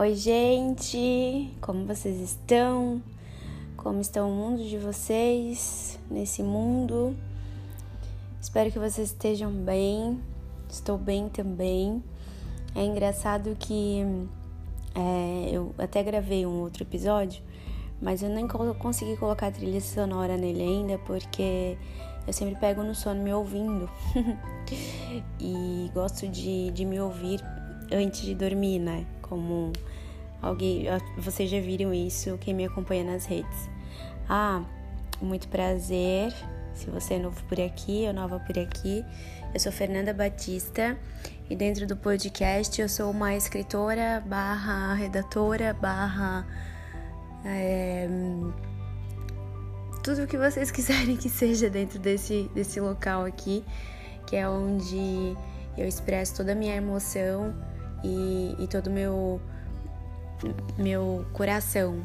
Oi, gente! Como vocês estão? Como está o mundo de vocês nesse mundo? Espero que vocês estejam bem. Estou bem também. É engraçado que é, eu até gravei um outro episódio, mas eu nem consegui colocar trilha sonora nele ainda porque eu sempre pego no sono me ouvindo e gosto de, de me ouvir antes de dormir, né? Como alguém, vocês já viram isso, quem me acompanha nas redes. Ah, muito prazer. Se você é novo por aqui ou nova por aqui, eu sou Fernanda Batista e dentro do podcast eu sou uma escritora barra redatora barra é, tudo o que vocês quiserem que seja dentro desse, desse local aqui, que é onde eu expresso toda a minha emoção e, e todo o meu, meu coração.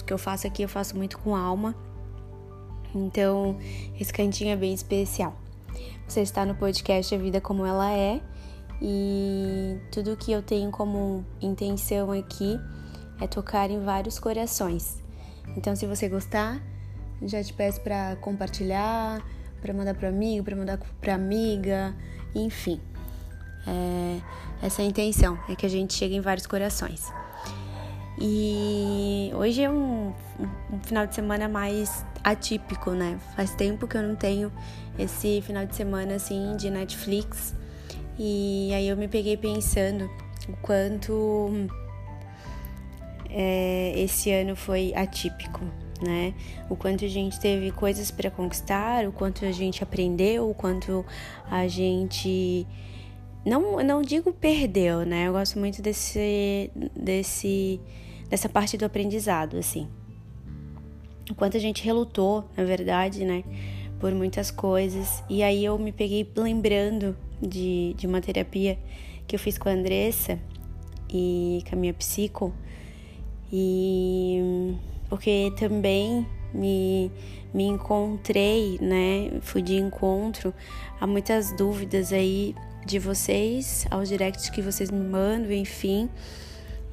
O que eu faço aqui eu faço muito com alma. Então, esse cantinho é bem especial. Você está no podcast A Vida Como Ela É e tudo que eu tenho como intenção aqui é tocar em vários corações. Então, se você gostar, já te peço para compartilhar, para mandar para amigo, para mandar para amiga, enfim. É, essa é a intenção, é que a gente chegue em vários corações. E hoje é um, um, final de semana mais atípico, né? Faz tempo que eu não tenho esse final de semana assim de Netflix. E aí eu me peguei pensando o quanto é, esse ano foi atípico, né? O quanto a gente teve coisas para conquistar, o quanto a gente aprendeu, o quanto a gente não, não digo perdeu, né? Eu gosto muito desse, desse, dessa parte do aprendizado, assim. O quanto a gente relutou, na verdade, né? Por muitas coisas. E aí eu me peguei lembrando de, de uma terapia que eu fiz com a Andressa e com a minha psico. E porque também me, me encontrei, né? Fui de encontro a muitas dúvidas aí de vocês, aos directs que vocês me mandam, enfim.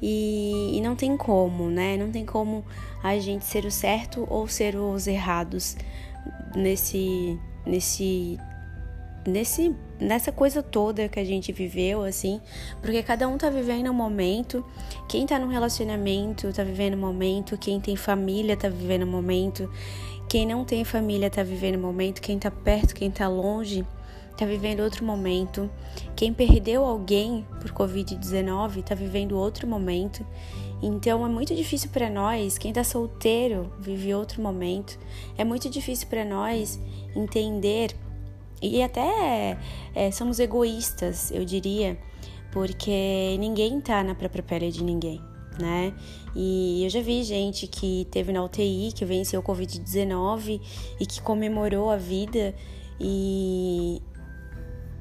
E, e, não tem como, né? Não tem como a gente ser o certo ou ser os errados nesse nesse nesse nessa coisa toda que a gente viveu assim, porque cada um tá vivendo um momento. Quem tá num relacionamento tá vivendo um momento, quem tem família tá vivendo um momento, quem não tem família tá vivendo um momento, quem tá perto, quem tá longe está vivendo outro momento. Quem perdeu alguém por Covid-19 está vivendo outro momento. Então é muito difícil para nós, quem está solteiro vive outro momento. É muito difícil para nós entender e até é, somos egoístas, eu diria, porque ninguém tá na própria pele de ninguém. Né? E eu já vi gente que teve na UTI, que venceu o Covid-19 e que comemorou a vida e,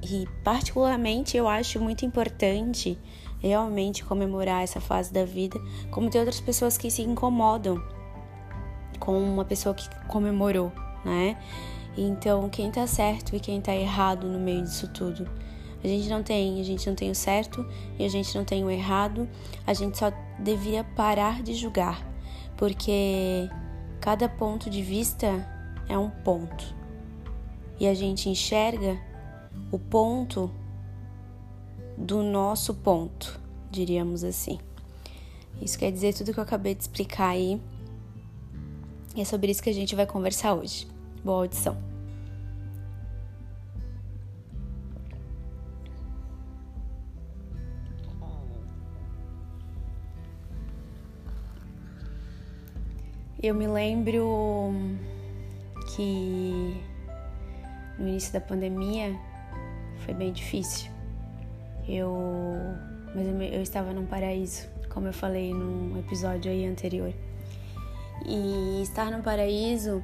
e, particularmente, eu acho muito importante realmente comemorar essa fase da vida, como tem outras pessoas que se incomodam com uma pessoa que comemorou, né? Então, quem tá certo e quem tá errado no meio disso tudo? A gente não tem, a gente não tem o certo e a gente não tem o errado. A gente só devia parar de julgar, porque cada ponto de vista é um ponto. E a gente enxerga o ponto do nosso ponto, diríamos assim. Isso quer dizer tudo que eu acabei de explicar aí. E é sobre isso que a gente vai conversar hoje. Boa audição. Eu me lembro que no início da pandemia foi bem difícil. Eu, mas eu, estava num paraíso, como eu falei num episódio aí anterior. E estar no paraíso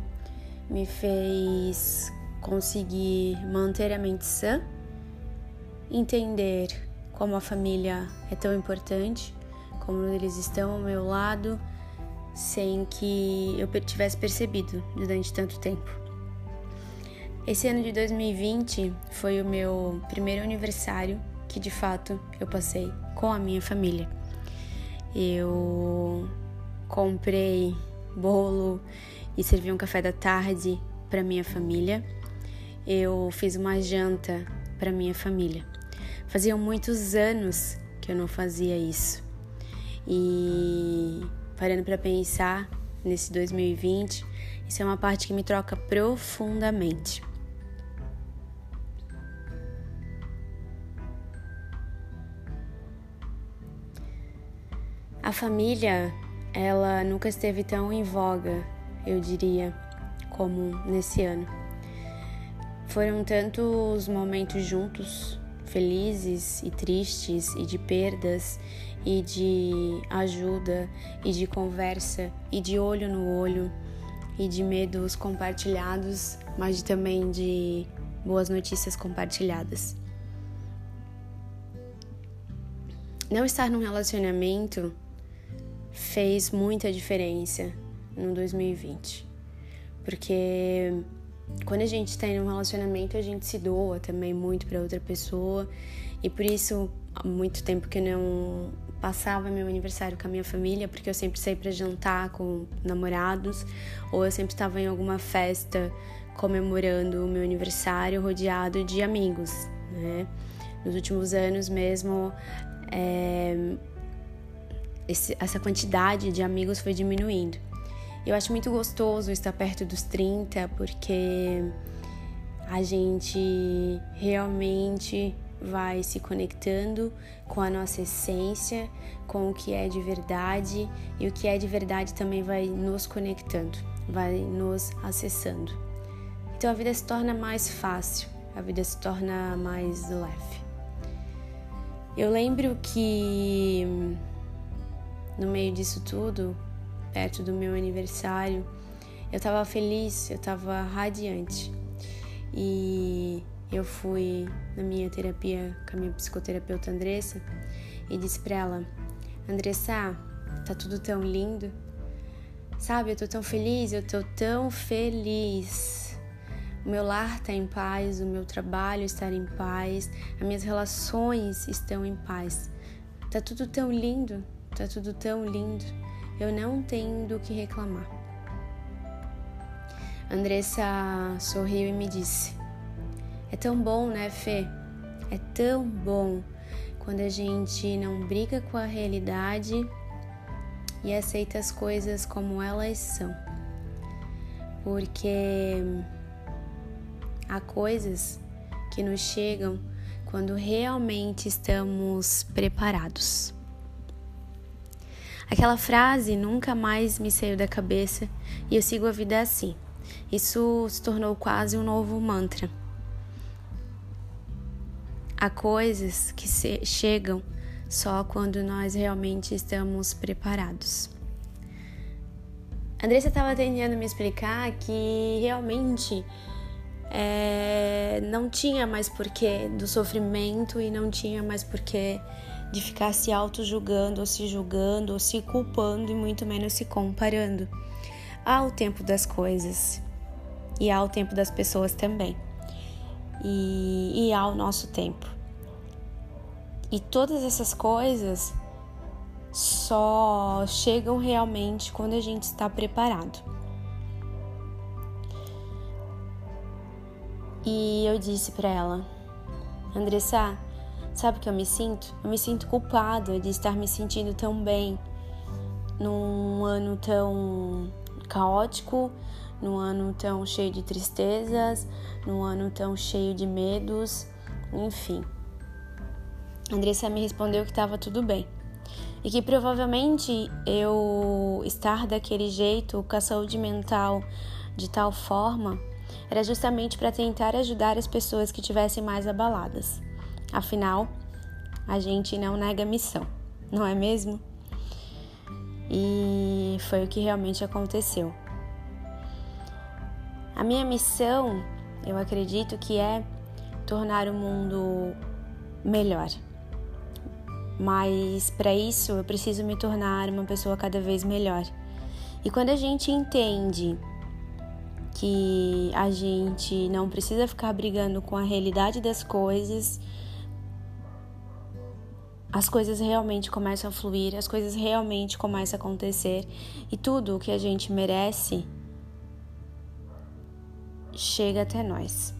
me fez conseguir manter a mente sã, entender como a família é tão importante, como eles estão ao meu lado, sem que eu tivesse percebido durante tanto tempo. Esse ano de 2020 foi o meu primeiro aniversário que de fato eu passei com a minha família. Eu comprei bolo e servi um café da tarde para minha família. Eu fiz uma janta para minha família. Faziam muitos anos que eu não fazia isso. E parando para pensar nesse 2020, isso é uma parte que me troca profundamente. A família, ela nunca esteve tão em voga, eu diria, como nesse ano. Foram tantos momentos juntos, felizes e tristes, e de perdas, e de ajuda, e de conversa, e de olho no olho, e de medos compartilhados, mas também de boas notícias compartilhadas. Não estar num relacionamento fez muita diferença no 2020. Porque quando a gente está em um relacionamento, a gente se doa também muito para outra pessoa. E por isso, há muito tempo que eu não passava meu aniversário com a minha família, porque eu sempre saí para jantar com namorados, ou eu sempre estava em alguma festa comemorando o meu aniversário rodeado de amigos, né? Nos últimos anos mesmo, é, esse, essa quantidade de amigos foi diminuindo. Eu acho muito gostoso estar perto dos 30 porque a gente realmente vai se conectando com a nossa essência, com o que é de verdade e o que é de verdade também vai nos conectando, vai nos acessando. Então a vida se torna mais fácil, a vida se torna mais leve. Eu lembro que no meio disso tudo, perto do meu aniversário, eu estava feliz, eu estava radiante. E eu fui na minha terapia com a minha psicoterapeuta Andressa e disse para ela: Andressa, tá tudo tão lindo. Sabe, eu tô tão feliz, eu tô tão feliz. O meu lar está em paz, o meu trabalho está em paz, as minhas relações estão em paz. Tá tudo tão lindo. Tá tudo tão lindo. Eu não tenho do que reclamar. Andressa sorriu e me disse: É tão bom, né, Fê? É tão bom quando a gente não briga com a realidade e aceita as coisas como elas são. Porque há coisas que nos chegam quando realmente estamos preparados. Aquela frase nunca mais me saiu da cabeça e eu sigo a vida assim. Isso se tornou quase um novo mantra. Há coisas que chegam só quando nós realmente estamos preparados. Andressa estava tentando me explicar que realmente é, não tinha mais porquê do sofrimento e não tinha mais porquê de ficar se auto-julgando, ou se julgando, ou se culpando e muito menos se comparando. Há o tempo das coisas e há o tempo das pessoas também. E, e há o nosso tempo. E todas essas coisas só chegam realmente quando a gente está preparado. E eu disse para ela, Andressa, Sabe o que eu me sinto? Eu me sinto culpada de estar me sentindo tão bem num ano tão caótico, num ano tão cheio de tristezas, num ano tão cheio de medos, enfim. Andressa me respondeu que estava tudo bem e que provavelmente eu estar daquele jeito, com a saúde mental de tal forma, era justamente para tentar ajudar as pessoas que tivessem mais abaladas. Afinal, a gente não nega missão, não é mesmo? E foi o que realmente aconteceu. A minha missão, eu acredito que é tornar o mundo melhor. Mas para isso eu preciso me tornar uma pessoa cada vez melhor. E quando a gente entende que a gente não precisa ficar brigando com a realidade das coisas, as coisas realmente começam a fluir, as coisas realmente começam a acontecer e tudo o que a gente merece chega até nós.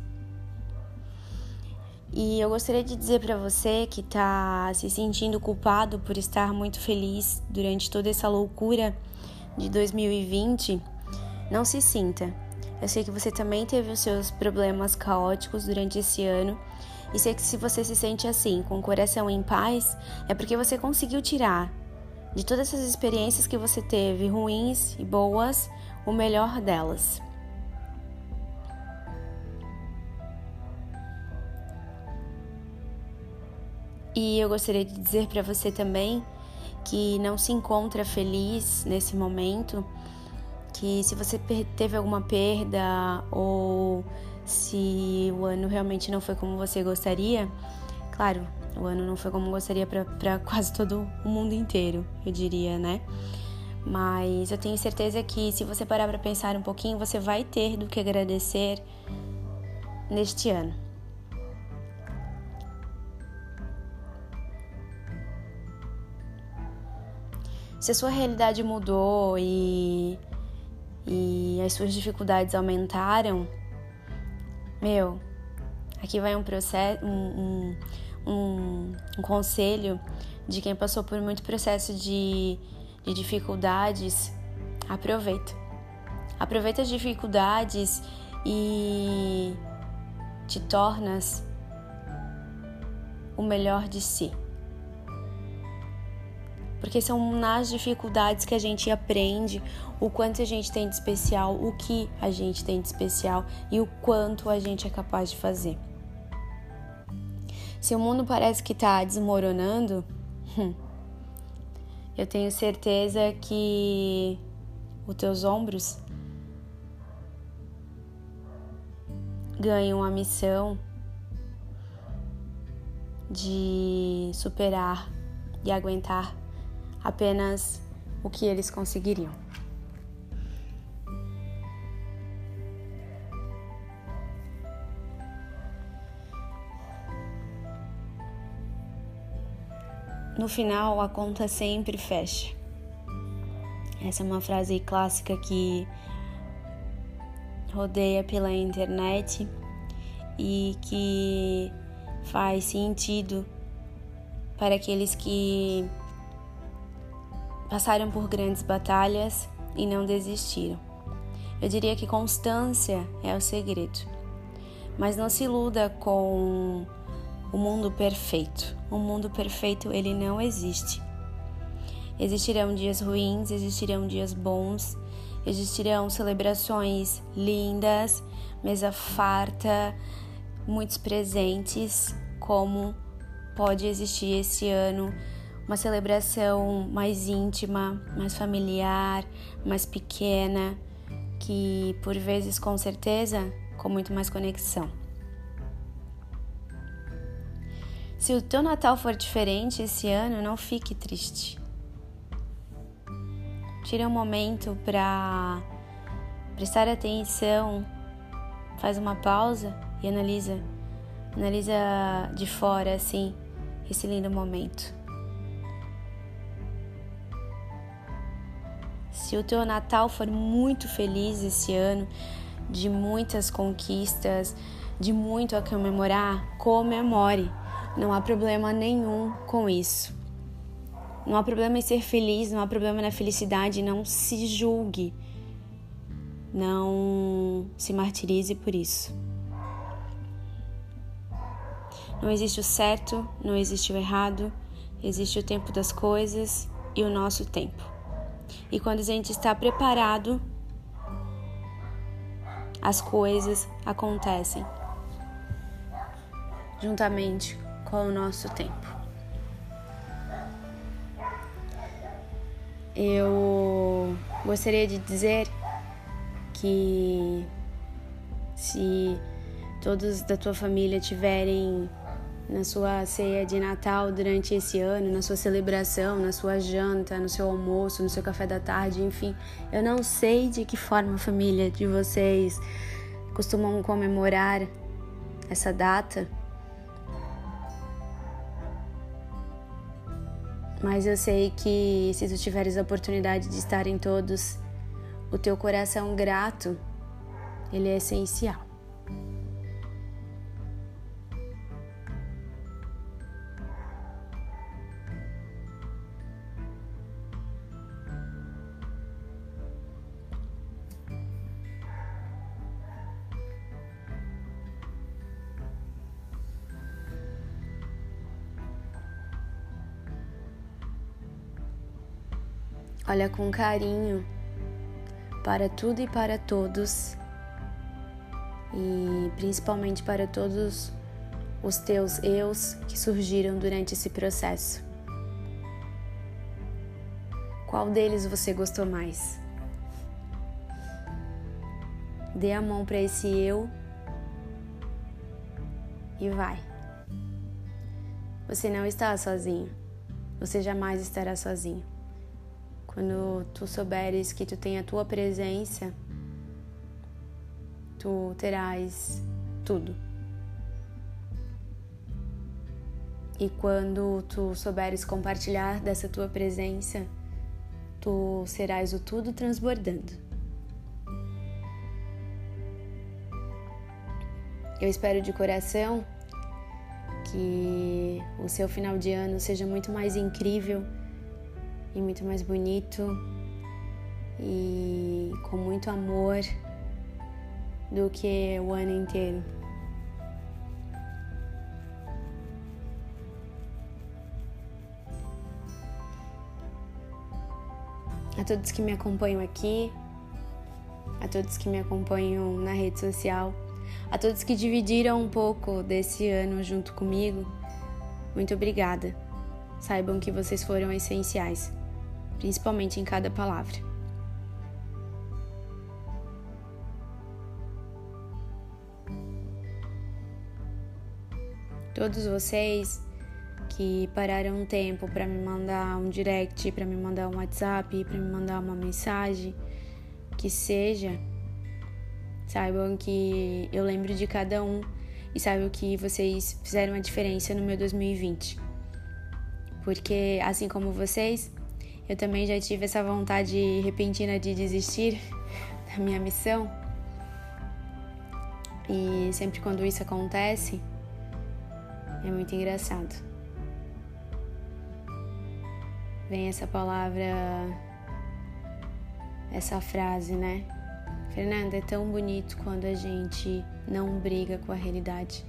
E eu gostaria de dizer para você que está se sentindo culpado por estar muito feliz durante toda essa loucura de 2020, não se sinta. Eu sei que você também teve os seus problemas caóticos durante esse ano. E sei que se você se sente assim, com o coração em paz, é porque você conseguiu tirar de todas essas experiências que você teve, ruins e boas, o melhor delas. E eu gostaria de dizer para você também que não se encontra feliz nesse momento, que se você teve alguma perda ou se o ano realmente não foi como você gostaria, claro, o ano não foi como gostaria para quase todo o mundo inteiro, eu diria, né? Mas eu tenho certeza que se você parar para pensar um pouquinho, você vai ter do que agradecer neste ano. Se a sua realidade mudou e, e as suas dificuldades aumentaram, meu, aqui vai um processo, um, um, um, um conselho de quem passou por muito processo de, de dificuldades. Aproveita. Aproveita as dificuldades e te tornas o melhor de si porque são nas dificuldades que a gente aprende o quanto a gente tem de especial, o que a gente tem de especial e o quanto a gente é capaz de fazer. Se o mundo parece que está desmoronando, hum, eu tenho certeza que os teus ombros ganham a missão de superar e aguentar apenas o que eles conseguiriam. No final, a conta sempre fecha. Essa é uma frase clássica que rodeia pela internet e que faz sentido para aqueles que passaram por grandes batalhas e não desistiram. Eu diria que constância é o segredo. Mas não se iluda com o mundo perfeito. O mundo perfeito ele não existe. Existirão dias ruins, existirão dias bons, existirão celebrações lindas, mesa farta, muitos presentes, como pode existir esse ano uma celebração mais íntima, mais familiar, mais pequena, que por vezes com certeza com muito mais conexão. Se o teu Natal for diferente esse ano, não fique triste. Tira um momento para prestar atenção, faz uma pausa e analisa, analisa de fora assim esse lindo momento. Se o teu Natal for muito feliz esse ano, de muitas conquistas, de muito a comemorar, comemore. Não há problema nenhum com isso. Não há problema em ser feliz, não há problema na felicidade, não se julgue. Não se martirize por isso. Não existe o certo, não existe o errado, existe o tempo das coisas e o nosso tempo. E quando a gente está preparado, as coisas acontecem juntamente com o nosso tempo. Eu gostaria de dizer que se todos da tua família tiverem na sua ceia de Natal durante esse ano, na sua celebração, na sua janta, no seu almoço, no seu café da tarde, enfim. Eu não sei de que forma a família de vocês costumam comemorar essa data. Mas eu sei que se tu tiveres a oportunidade de estar em todos, o teu coração grato, ele é essencial. Olha com carinho para tudo e para todos, e principalmente para todos os teus eus que surgiram durante esse processo. Qual deles você gostou mais? Dê a mão para esse eu e vai. Você não está sozinho. Você jamais estará sozinho. Quando tu souberes que tu tem a tua presença, tu terás tudo. E quando tu souberes compartilhar dessa tua presença, tu serás o tudo transbordando. Eu espero de coração que o seu final de ano seja muito mais incrível e muito mais bonito e com muito amor do que o ano inteiro. A todos que me acompanham aqui, a todos que me acompanham na rede social, a todos que dividiram um pouco desse ano junto comigo, muito obrigada. Saibam que vocês foram essenciais principalmente em cada palavra. Todos vocês que pararam um tempo para me mandar um direct, para me mandar um WhatsApp, para me mandar uma mensagem, que seja, saibam que eu lembro de cada um e saibam que vocês fizeram a diferença no meu 2020. Porque assim como vocês, eu também já tive essa vontade repentina de desistir da minha missão. E sempre quando isso acontece, é muito engraçado. Vem essa palavra, essa frase, né? Fernanda, é tão bonito quando a gente não briga com a realidade.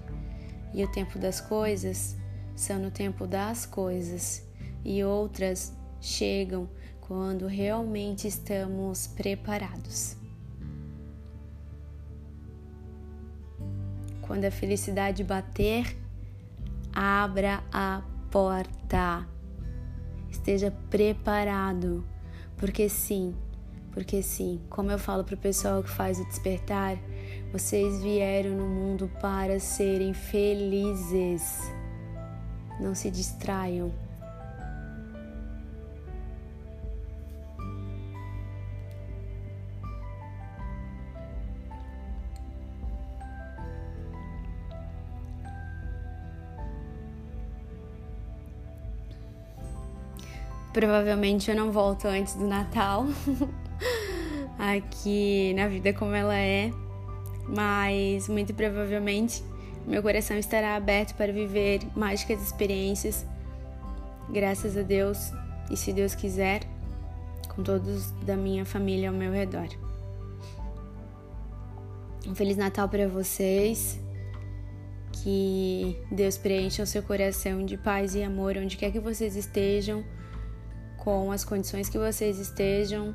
E o tempo das coisas são no tempo das coisas, e outras chegam quando realmente estamos preparados. Quando a felicidade bater, abra a porta. Esteja preparado, porque sim, porque sim, como eu falo para o pessoal que faz o despertar, vocês vieram no mundo para serem felizes. Não se distraiam. Provavelmente eu não volto antes do Natal. Aqui na vida como ela é, mas muito provavelmente meu coração estará aberto para viver mágicas experiências, graças a Deus e se Deus quiser, com todos da minha família ao meu redor. Um Feliz Natal para vocês. Que Deus preencha o seu coração de paz e amor onde quer que vocês estejam com as condições que vocês estejam,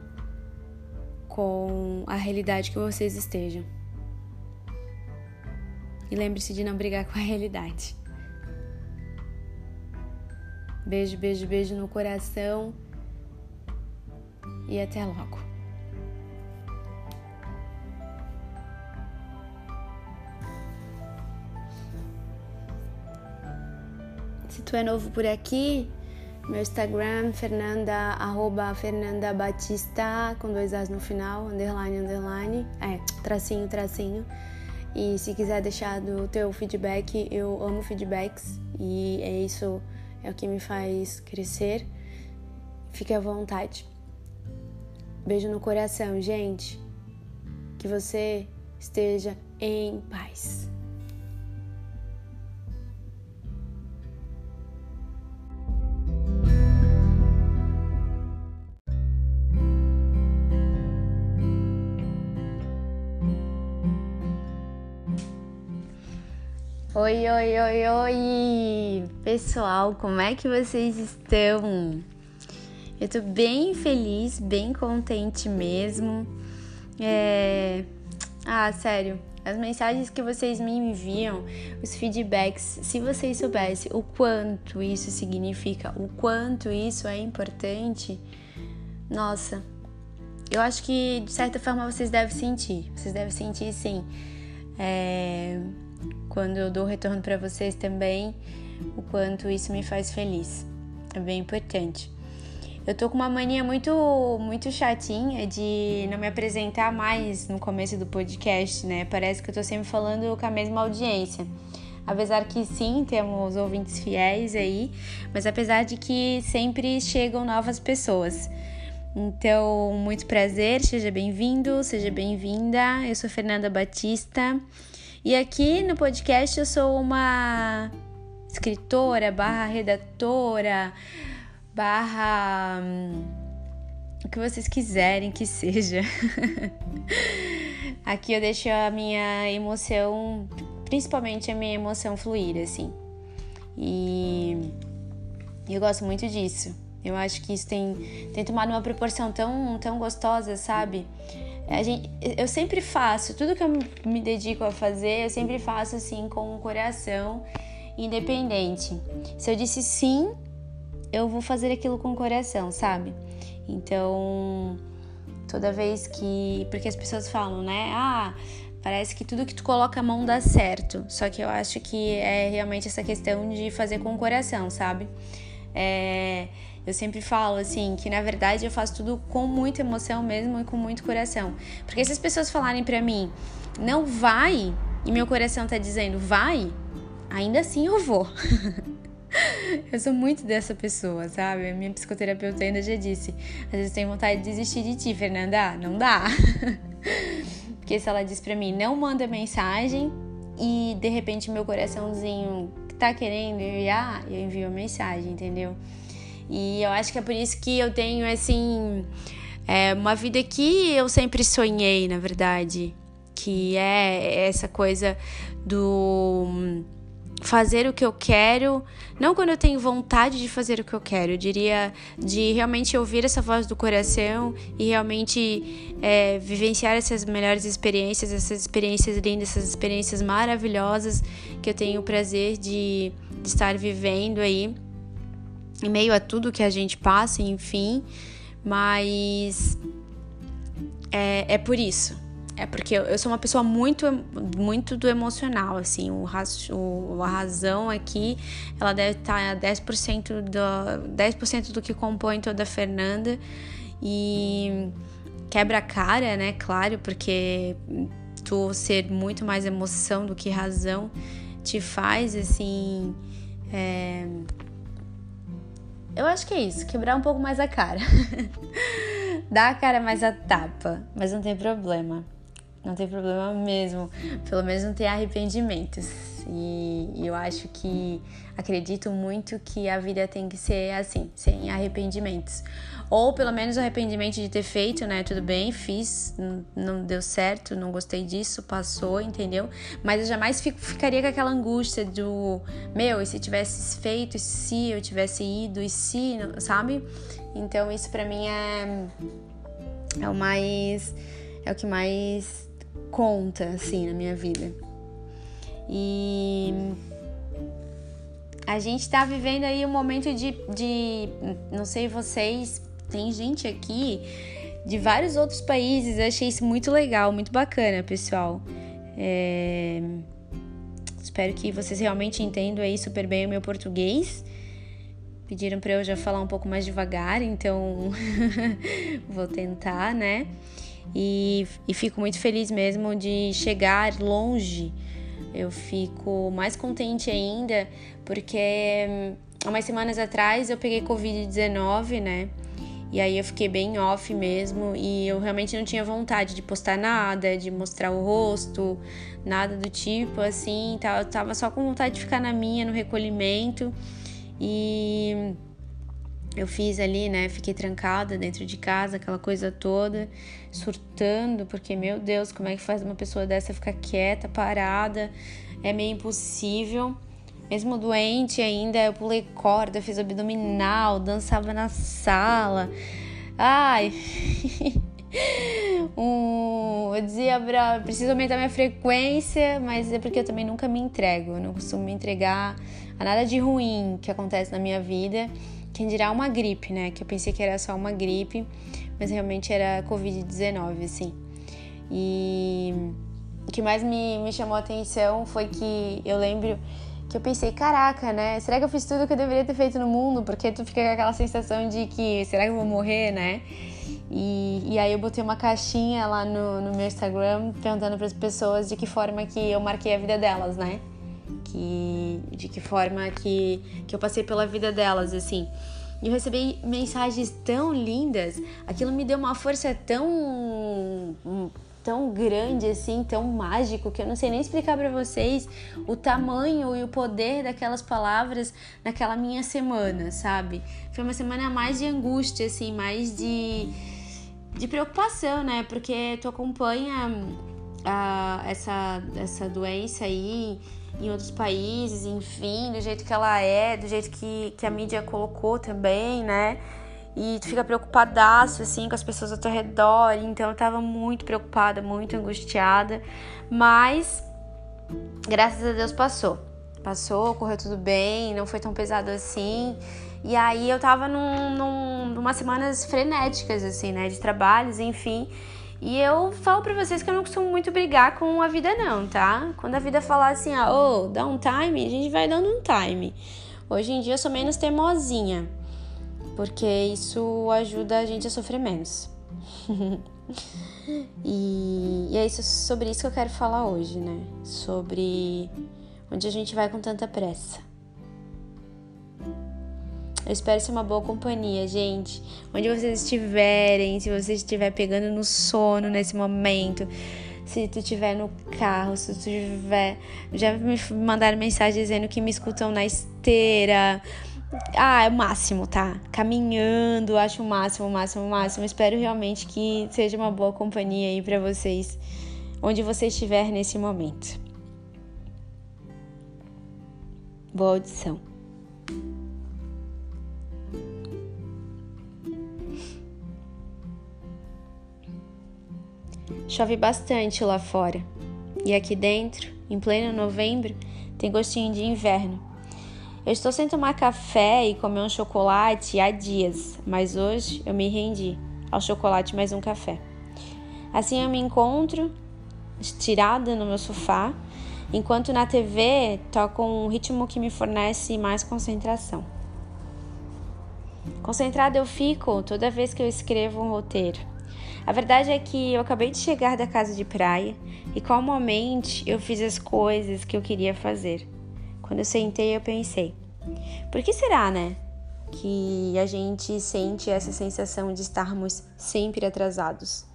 com a realidade que vocês estejam. E lembre-se de não brigar com a realidade. Beijo, beijo, beijo no coração e até logo. Se tu é novo por aqui, meu Instagram, Fernanda, arroba Fernanda Batista, com dois As no final, underline, underline, é, tracinho, tracinho. E se quiser deixar do teu feedback, eu amo feedbacks e é isso é o que me faz crescer. fique à vontade. Beijo no coração, gente. Que você esteja em paz. Oi, oi, oi, oi! Pessoal, como é que vocês estão? Eu tô bem feliz, bem contente mesmo. É... Ah, sério, as mensagens que vocês me enviam, os feedbacks, se vocês soubessem o quanto isso significa, o quanto isso é importante, nossa, eu acho que de certa forma vocês devem sentir, vocês devem sentir sim. É quando eu dou retorno para vocês também, o quanto isso me faz feliz. É bem importante. Eu tô com uma mania muito muito chatinha de não me apresentar mais no começo do podcast, né? Parece que eu tô sempre falando com a mesma audiência. Apesar que sim, temos ouvintes fiéis aí, mas apesar de que sempre chegam novas pessoas. Então, muito prazer, seja bem-vindo, seja bem-vinda. Eu sou Fernanda Batista e aqui no podcast eu sou uma escritora, barra redatora, barra hum, o que vocês quiserem que seja. aqui eu deixo a minha emoção, principalmente a minha emoção fluir, assim. E eu gosto muito disso. Eu acho que isso tem, tem tomado uma proporção tão, tão gostosa, sabe? Gente, eu sempre faço, tudo que eu me dedico a fazer, eu sempre faço assim com o coração independente. Se eu disse sim, eu vou fazer aquilo com o coração, sabe? Então, toda vez que. Porque as pessoas falam, né? Ah, parece que tudo que tu coloca a mão dá certo. Só que eu acho que é realmente essa questão de fazer com o coração, sabe? É eu sempre falo assim que na verdade eu faço tudo com muita emoção mesmo e com muito coração. Porque se as pessoas falarem para mim, não vai, e meu coração tá dizendo vai, ainda assim eu vou. eu sou muito dessa pessoa, sabe? A minha psicoterapeuta ainda já disse. Às vezes tem vontade de desistir de ti, Fernanda. Não dá. Porque se ela diz pra mim, não manda mensagem e de repente meu coraçãozinho tá querendo enviar, eu envio a mensagem, entendeu? E eu acho que é por isso que eu tenho, assim, é, uma vida que eu sempre sonhei, na verdade. Que é essa coisa do fazer o que eu quero, não quando eu tenho vontade de fazer o que eu quero, eu diria de realmente ouvir essa voz do coração e realmente é, vivenciar essas melhores experiências, essas experiências lindas, essas experiências maravilhosas que eu tenho o prazer de, de estar vivendo aí em meio a tudo que a gente passa, enfim, mas é, é por isso. É porque eu, sou uma pessoa muito, muito do emocional, assim, o, o, a razão aqui, ela deve estar 10% do, 10 do que compõe toda a Fernanda e quebra a cara, né, claro, porque tu ser muito mais emoção do que razão te faz, assim, é, eu acho que é isso, quebrar um pouco mais a cara. Dar a cara mais a tapa, mas não tem problema. Não tem problema mesmo. Pelo menos não tem arrependimentos. E eu acho que acredito muito que a vida tem que ser assim, sem arrependimentos. Ou pelo menos arrependimento de ter feito, né? Tudo bem, fiz, não deu certo, não gostei disso, passou, entendeu? Mas eu jamais fico, ficaria com aquela angústia do meu, e se tivesse feito, e se eu tivesse ido, e se, sabe? Então isso para mim é é o mais é o que mais conta assim na minha vida. E a gente tá vivendo aí um momento de, de não sei vocês, tem gente aqui de vários outros países. Eu achei isso muito legal, muito bacana, pessoal. É... Espero que vocês realmente entendam aí super bem o meu português. Pediram para eu já falar um pouco mais devagar, então vou tentar, né? E, e fico muito feliz mesmo de chegar longe. Eu fico mais contente ainda porque hum, há umas semanas atrás eu peguei Covid-19, né? E aí eu fiquei bem off mesmo e eu realmente não tinha vontade de postar nada, de mostrar o rosto, nada do tipo assim. Eu tava só com vontade de ficar na minha, no recolhimento. E eu fiz ali, né? Fiquei trancada dentro de casa, aquela coisa toda, surtando, porque meu Deus, como é que faz uma pessoa dessa ficar quieta, parada? É meio impossível. Mesmo doente ainda, eu pulei corda, fiz abdominal, dançava na sala. Ai. eu dizia pra, preciso aumentar minha frequência, mas é porque eu também nunca me entrego. Eu não costumo me entregar a nada de ruim que acontece na minha vida. Quem dirá uma gripe, né? Que eu pensei que era só uma gripe, mas realmente era Covid-19, assim. E o que mais me, me chamou a atenção foi que eu lembro que eu pensei, caraca, né? Será que eu fiz tudo que eu deveria ter feito no mundo? Porque tu fica com aquela sensação de que será que eu vou morrer, né? E, e aí eu botei uma caixinha lá no, no meu Instagram perguntando para as pessoas de que forma que eu marquei a vida delas, né? Que, de que forma que, que eu passei pela vida delas, assim. E eu recebi mensagens tão lindas, aquilo me deu uma força tão tão grande assim, tão mágico, que eu não sei nem explicar para vocês o tamanho e o poder daquelas palavras naquela minha semana, sabe? Foi uma semana mais de angústia, assim, mais de, de preocupação, né? Porque tu acompanha a, essa, essa doença aí em outros países, enfim, do jeito que ela é, do jeito que, que a mídia colocou também, né? E tu fica preocupadaço assim com as pessoas ao teu redor, então eu tava muito preocupada, muito angustiada, mas graças a Deus passou. Passou, correu tudo bem, não foi tão pesado assim. E aí eu tava num, num, numa semanas frenéticas, assim, né? De trabalhos, enfim. E eu falo pra vocês que eu não costumo muito brigar com a vida, não, tá? Quando a vida falar assim, ah, oh, dá um time, a gente vai dando um time. Hoje em dia eu sou menos teimosinha porque isso ajuda a gente a sofrer menos. e, e é isso, sobre isso que eu quero falar hoje, né? Sobre onde a gente vai com tanta pressa. Eu espero ser uma boa companhia, gente. Onde vocês estiverem, se você estiver pegando no sono nesse momento, se tu estiver no carro, se tu estiver. Já me mandaram mensagem dizendo que me escutam na esteira ah, é o máximo, tá? Caminhando, acho o máximo, o máximo, o máximo. Espero realmente que seja uma boa companhia aí para vocês, onde você estiver nesse momento. Boa audição. Chove bastante lá fora. E aqui dentro, em pleno novembro, tem gostinho de inverno. Eu estou sem tomar café e comer um chocolate há dias, mas hoje eu me rendi ao chocolate mais um café. Assim eu me encontro estirada no meu sofá, enquanto na TV toca um ritmo que me fornece mais concentração. Concentrada eu fico toda vez que eu escrevo um roteiro. A verdade é que eu acabei de chegar da casa de praia e calmamente eu fiz as coisas que eu queria fazer. Quando eu sentei, eu pensei: por que será, né? Que a gente sente essa sensação de estarmos sempre atrasados?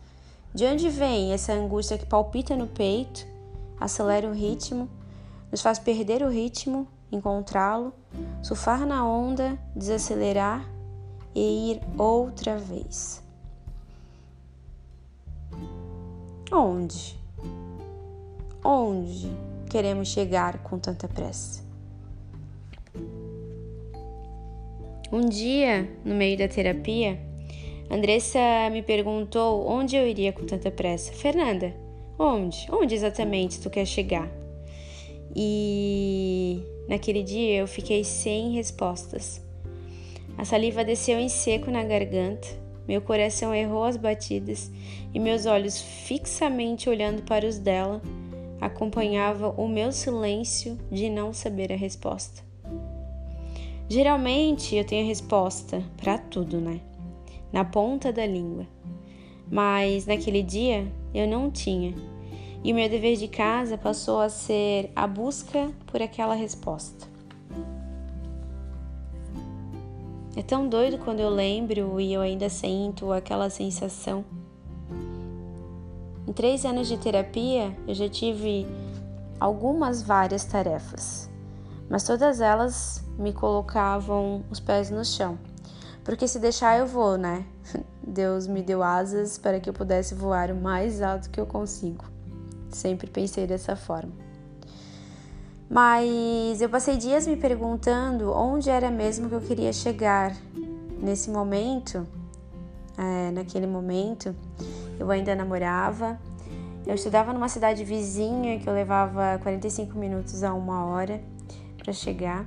De onde vem essa angústia que palpita no peito, acelera o ritmo, nos faz perder o ritmo, encontrá-lo, surfar na onda, desacelerar e ir outra vez? Onde? Onde queremos chegar com tanta pressa? Um dia, no meio da terapia, Andressa me perguntou onde eu iria com tanta pressa. Fernanda, onde? Onde exatamente tu quer chegar? E naquele dia eu fiquei sem respostas. A saliva desceu em seco na garganta, meu coração errou as batidas e meus olhos, fixamente olhando para os dela, acompanhavam o meu silêncio de não saber a resposta. Geralmente eu tenho resposta para tudo, né? Na ponta da língua. Mas naquele dia eu não tinha. E o meu dever de casa passou a ser a busca por aquela resposta. É tão doido quando eu lembro e eu ainda sinto aquela sensação. Em três anos de terapia, eu já tive algumas várias tarefas, mas todas elas me colocavam os pés no chão. Porque se deixar eu vou, né? Deus me deu asas para que eu pudesse voar o mais alto que eu consigo. Sempre pensei dessa forma. Mas eu passei dias me perguntando onde era mesmo que eu queria chegar. Nesse momento, é, naquele momento, eu ainda namorava. Eu estudava numa cidade vizinha que eu levava 45 minutos a uma hora para chegar.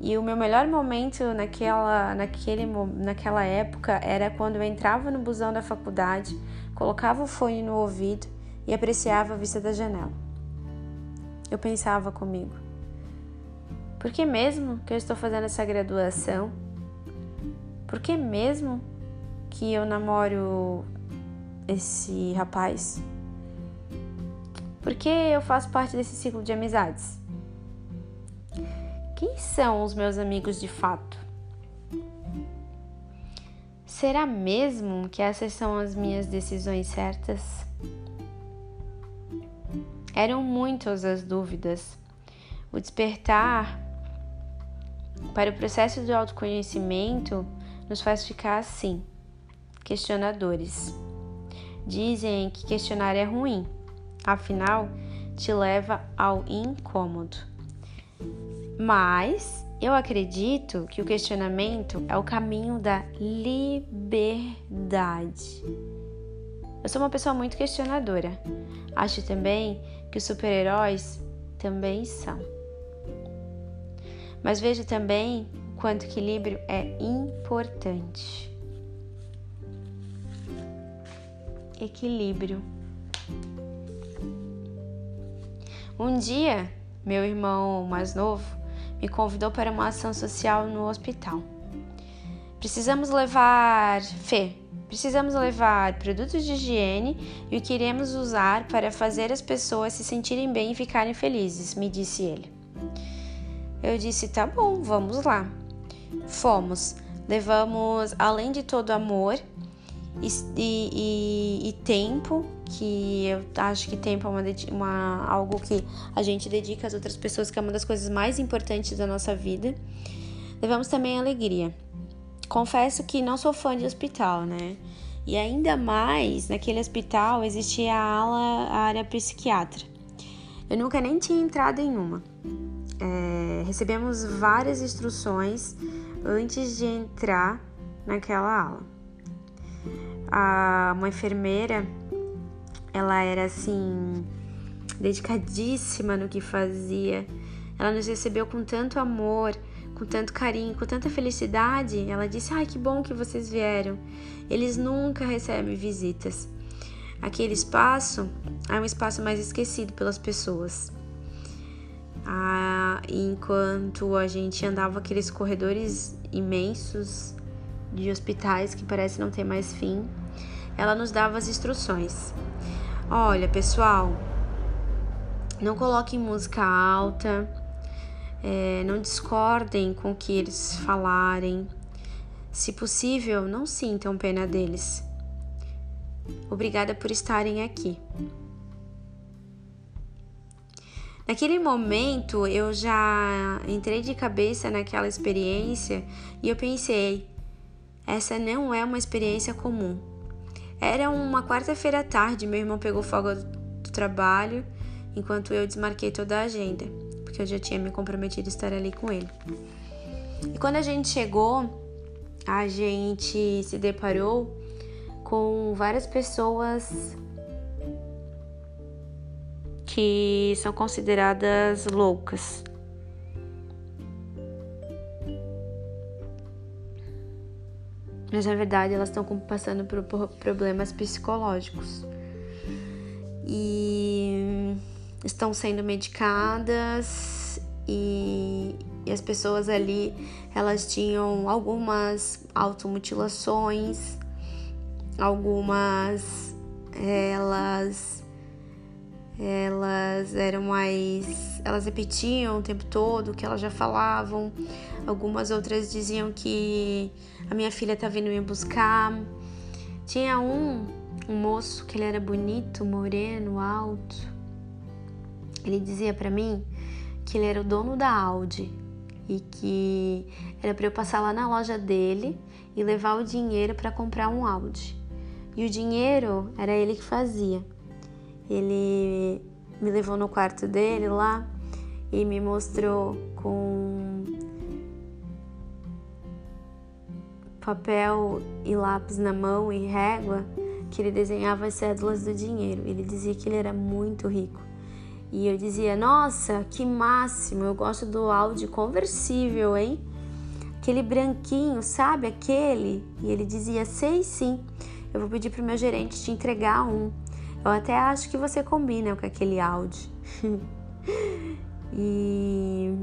E o meu melhor momento naquela, naquele, naquela época era quando eu entrava no busão da faculdade, colocava o fone no ouvido e apreciava a vista da janela. Eu pensava comigo: por que mesmo que eu estou fazendo essa graduação? Por que mesmo que eu namoro esse rapaz? Por que eu faço parte desse ciclo de amizades? Quem são os meus amigos de fato? Será mesmo que essas são as minhas decisões certas? Eram muitas as dúvidas. O despertar para o processo de autoconhecimento nos faz ficar assim, questionadores. Dizem que questionar é ruim, afinal, te leva ao incômodo. Mas eu acredito que o questionamento é o caminho da liberdade. Eu sou uma pessoa muito questionadora. Acho também que os super-heróis também são. Mas vejo também quanto equilíbrio é importante. Equilíbrio. Um dia, meu irmão mais novo me convidou para uma ação social no hospital. Precisamos levar fé, precisamos levar produtos de higiene e o que iremos usar para fazer as pessoas se sentirem bem e ficarem felizes, me disse ele. Eu disse: tá bom, vamos lá. Fomos, levamos, além de todo amor e, e, e tempo, que eu acho que tempo é uma, uma, algo que a gente dedica às outras pessoas, que é uma das coisas mais importantes da nossa vida. Levamos também alegria. Confesso que não sou fã de hospital, né? E ainda mais, naquele hospital existia a ala, a área psiquiatra. Eu nunca nem tinha entrado em uma. É, recebemos várias instruções antes de entrar naquela ala. A, uma enfermeira ela era assim dedicadíssima no que fazia. Ela nos recebeu com tanto amor, com tanto carinho, com tanta felicidade. Ela disse: "Ai, que bom que vocês vieram. Eles nunca recebem visitas. Aquele espaço é um espaço mais esquecido pelas pessoas." Ah, enquanto a gente andava aqueles corredores imensos de hospitais que parece não ter mais fim, ela nos dava as instruções. Olha, pessoal, não coloquem música alta, é, não discordem com o que eles falarem. Se possível, não sintam pena deles. Obrigada por estarem aqui. Naquele momento eu já entrei de cabeça naquela experiência e eu pensei: essa não é uma experiência comum. Era uma quarta-feira à tarde, meu irmão pegou folga do trabalho, enquanto eu desmarquei toda a agenda, porque eu já tinha me comprometido a estar ali com ele. E quando a gente chegou, a gente se deparou com várias pessoas que são consideradas loucas. Mas na verdade elas estão passando por, problemas psicológicos. E estão sendo medicadas e, e, as pessoas ali elas tinham algumas automutilações, algumas elas elas eram mais. Elas repetiam o tempo todo o que elas já falavam. Algumas outras diziam que a minha filha tá vindo me buscar. Tinha um, um moço que ele era bonito, moreno, alto. Ele dizia para mim que ele era o dono da Audi e que era para eu passar lá na loja dele e levar o dinheiro para comprar um Audi. E o dinheiro era ele que fazia. Ele me levou no quarto dele lá e me mostrou com papel e lápis na mão e régua que ele desenhava as cédulas do dinheiro. Ele dizia que ele era muito rico. E eu dizia: Nossa, que máximo! Eu gosto do Audi conversível, hein? Aquele branquinho, sabe aquele? E ele dizia: Sei sim. Eu vou pedir pro meu gerente te entregar um. Eu até acho que você combina com aquele áudio. e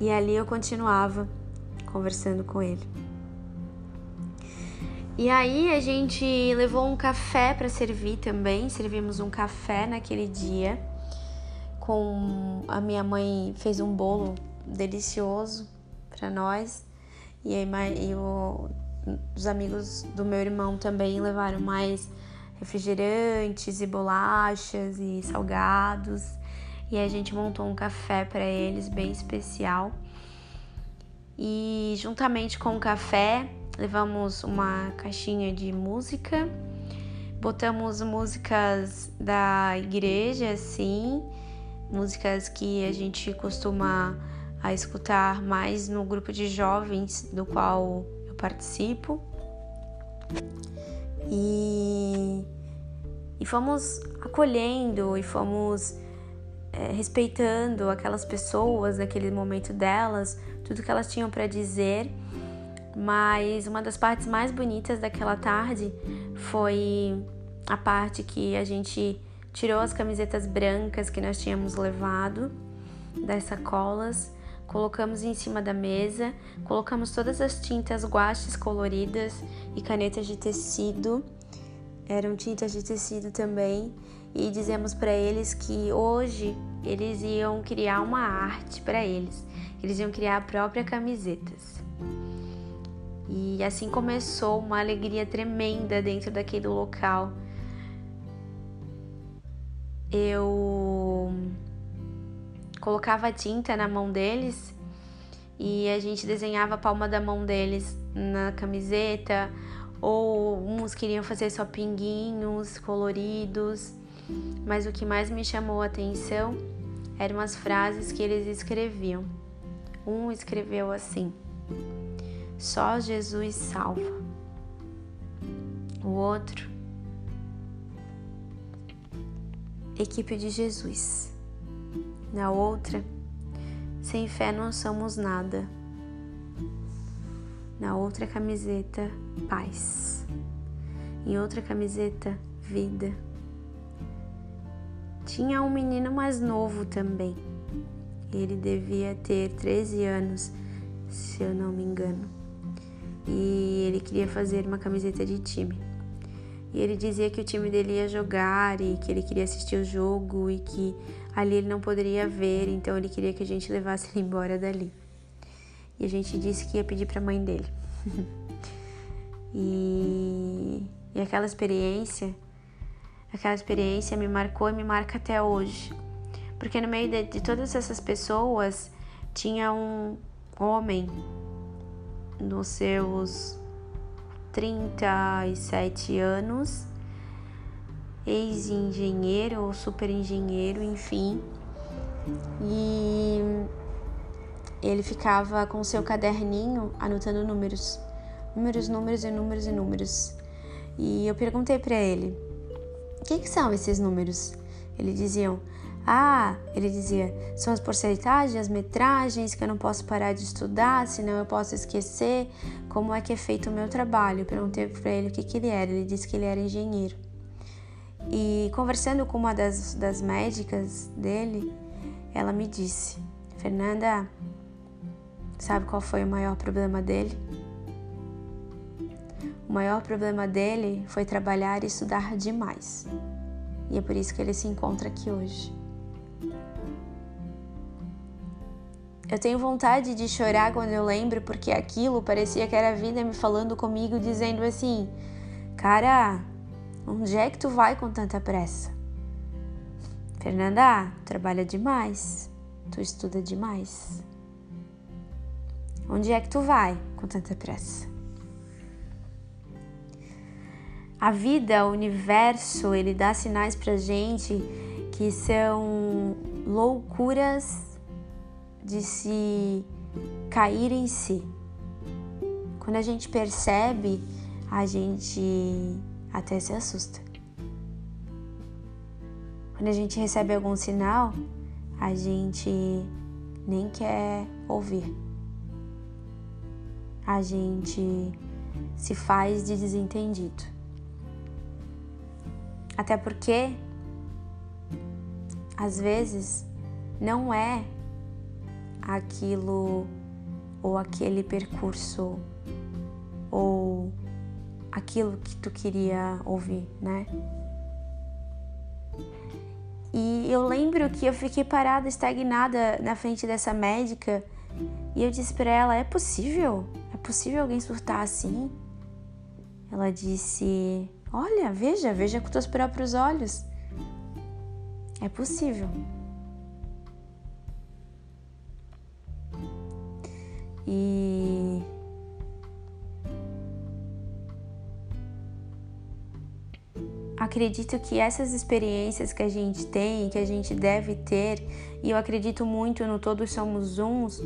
e ali eu continuava conversando com ele. E aí a gente levou um café para servir também, servimos um café naquele dia. Com a minha mãe fez um bolo delicioso para nós. E aí e o, os amigos do meu irmão também levaram mais refrigerantes e bolachas e salgados. E a gente montou um café para eles bem especial. E juntamente com o café, levamos uma caixinha de música. Botamos músicas da igreja, assim, músicas que a gente costuma a escutar mais no grupo de jovens do qual eu participo. E, e fomos acolhendo e fomos é, respeitando aquelas pessoas naquele momento delas, tudo que elas tinham para dizer. Mas uma das partes mais bonitas daquela tarde foi a parte que a gente tirou as camisetas brancas que nós tínhamos levado das sacolas colocamos em cima da mesa, colocamos todas as tintas guaches coloridas e canetas de tecido, eram tintas de tecido também, e dizemos para eles que hoje eles iam criar uma arte para eles, eles iam criar próprias camisetas. E assim começou uma alegria tremenda dentro daquele local. Eu colocava tinta na mão deles e a gente desenhava a palma da mão deles na camiseta, ou uns queriam fazer só pinguinhos coloridos, mas o que mais me chamou a atenção eram as frases que eles escreviam. Um escreveu assim: Só Jesus salva. O outro, Equipe de Jesus. Na outra, sem fé não somos nada. Na outra camiseta, paz. Em outra camiseta, vida. Tinha um menino mais novo também. Ele devia ter 13 anos, se eu não me engano. E ele queria fazer uma camiseta de time. E ele dizia que o time dele ia jogar e que ele queria assistir o jogo e que ali ele não poderia ver, então ele queria que a gente levasse ele embora dali. E a gente disse que ia pedir para a mãe dele. e, e aquela experiência, aquela experiência me marcou e me marca até hoje. Porque no meio de, de todas essas pessoas tinha um homem nos seus 37 anos, ex-engenheiro ou super engenheiro, enfim. E ele ficava com seu caderninho anotando números, números, números e números e números. E eu perguntei para ele: "O que, que são esses números?" Ele diziam: ah, ele dizia, são as porcentagens, as metragens que eu não posso parar de estudar, senão eu posso esquecer como é que é feito o meu trabalho. Eu perguntei para ele o que, que ele era, ele disse que ele era engenheiro. E conversando com uma das, das médicas dele, ela me disse: Fernanda, sabe qual foi o maior problema dele? O maior problema dele foi trabalhar e estudar demais. E é por isso que ele se encontra aqui hoje. Eu tenho vontade de chorar quando eu lembro, porque aquilo parecia que era a vida me falando comigo, dizendo assim: Cara, onde é que tu vai com tanta pressa? Fernanda, trabalha demais, tu estuda demais. Onde é que tu vai com tanta pressa? A vida, o universo, ele dá sinais pra gente que são loucuras de se cair em si. Quando a gente percebe, a gente até se assusta. Quando a gente recebe algum sinal, a gente nem quer ouvir. A gente se faz de desentendido. Até porque, às vezes, não é aquilo ou aquele percurso ou aquilo que tu queria ouvir, né? E eu lembro que eu fiquei parada, estagnada na frente dessa médica e eu disse para ela: é possível? É possível alguém surtar assim? Ela disse: Olha, veja, veja com teus próprios olhos. É possível. E acredito que essas experiências que a gente tem, que a gente deve ter, e eu acredito muito no Todos Somos Uns,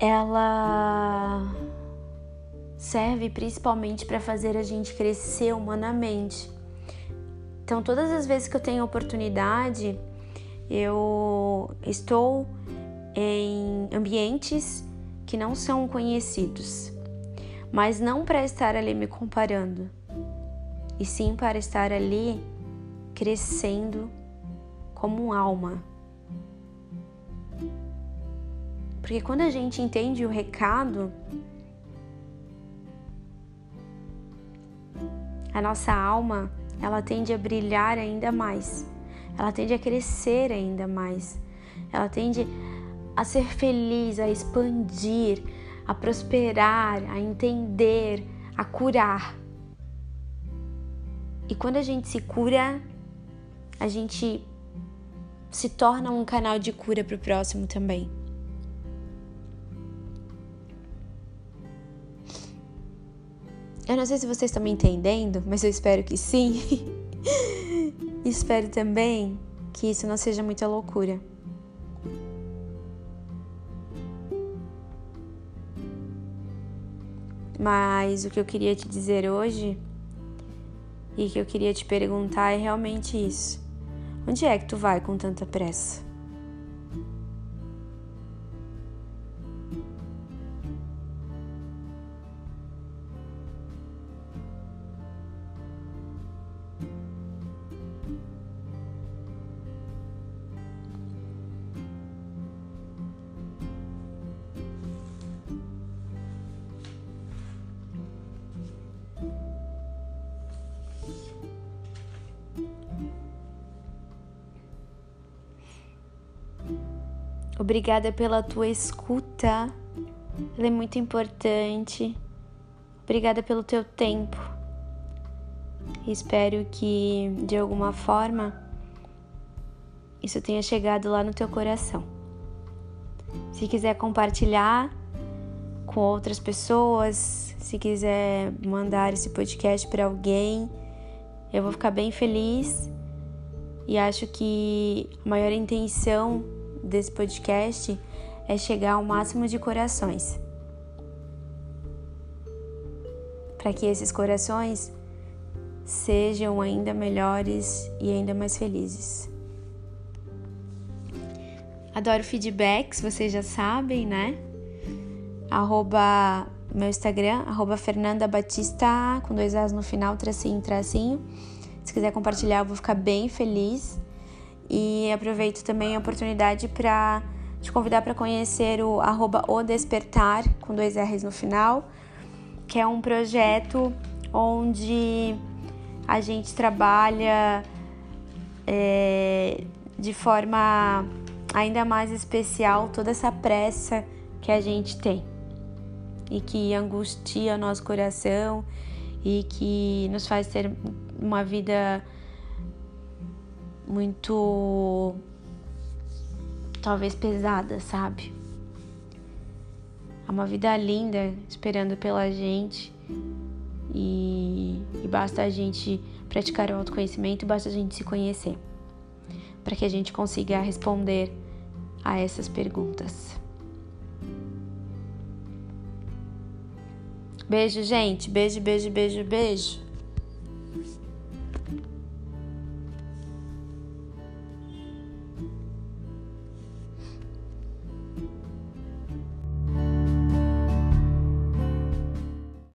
ela serve principalmente para fazer a gente crescer humanamente. Então, todas as vezes que eu tenho oportunidade, eu estou em ambientes que não são conhecidos, mas não para estar ali me comparando, e sim para estar ali crescendo como alma. Porque quando a gente entende o recado, a nossa alma ela tende a brilhar ainda mais, ela tende a crescer ainda mais, ela tende a ser feliz, a expandir, a prosperar, a entender, a curar. E quando a gente se cura, a gente se torna um canal de cura para o próximo também. Eu não sei se vocês estão me entendendo, mas eu espero que sim. espero também que isso não seja muita loucura. Mas o que eu queria te dizer hoje e que eu queria te perguntar é realmente isso. Onde é que tu vai com tanta pressa? Obrigada pela tua escuta, ela é muito importante. Obrigada pelo teu tempo. Espero que de alguma forma isso tenha chegado lá no teu coração. Se quiser compartilhar com outras pessoas, se quiser mandar esse podcast para alguém, eu vou ficar bem feliz e acho que a maior intenção desse podcast é chegar ao máximo de corações. Para que esses corações sejam ainda melhores e ainda mais felizes. Adoro feedbacks, vocês já sabem, né? Arroba meu Instagram, arroba Fernanda Batista, com dois As no final, tracinho, tracinho. Se quiser compartilhar, eu vou ficar bem feliz. E aproveito também a oportunidade para te convidar para conhecer o arroba O Despertar, com dois R's no final, que é um projeto onde a gente trabalha é, de forma ainda mais especial toda essa pressa que a gente tem. E que angustia nosso coração e que nos faz ter uma vida muito talvez pesada, sabe? É uma vida linda esperando pela gente e, e basta a gente praticar o autoconhecimento, basta a gente se conhecer para que a gente consiga responder a essas perguntas. Beijo, gente. Beijo, beijo, beijo, beijo.